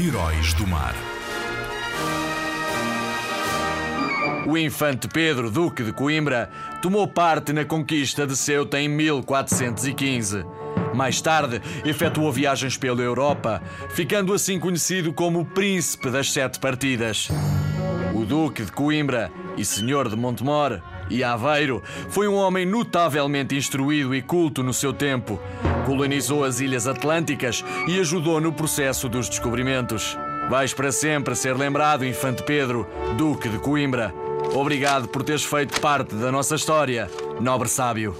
Heróis do Mar. O infante Pedro, duque de Coimbra, tomou parte na conquista de Ceuta em 1415. Mais tarde, efetuou viagens pela Europa, ficando assim conhecido como o Príncipe das Sete Partidas. O Duque de Coimbra e Senhor de Montemor e Aveiro foi um homem notavelmente instruído e culto no seu tempo. Colonizou as Ilhas Atlânticas e ajudou no processo dos descobrimentos. Vais para sempre ser lembrado, Infante Pedro, Duque de Coimbra. Obrigado por teres feito parte da nossa história, nobre sábio.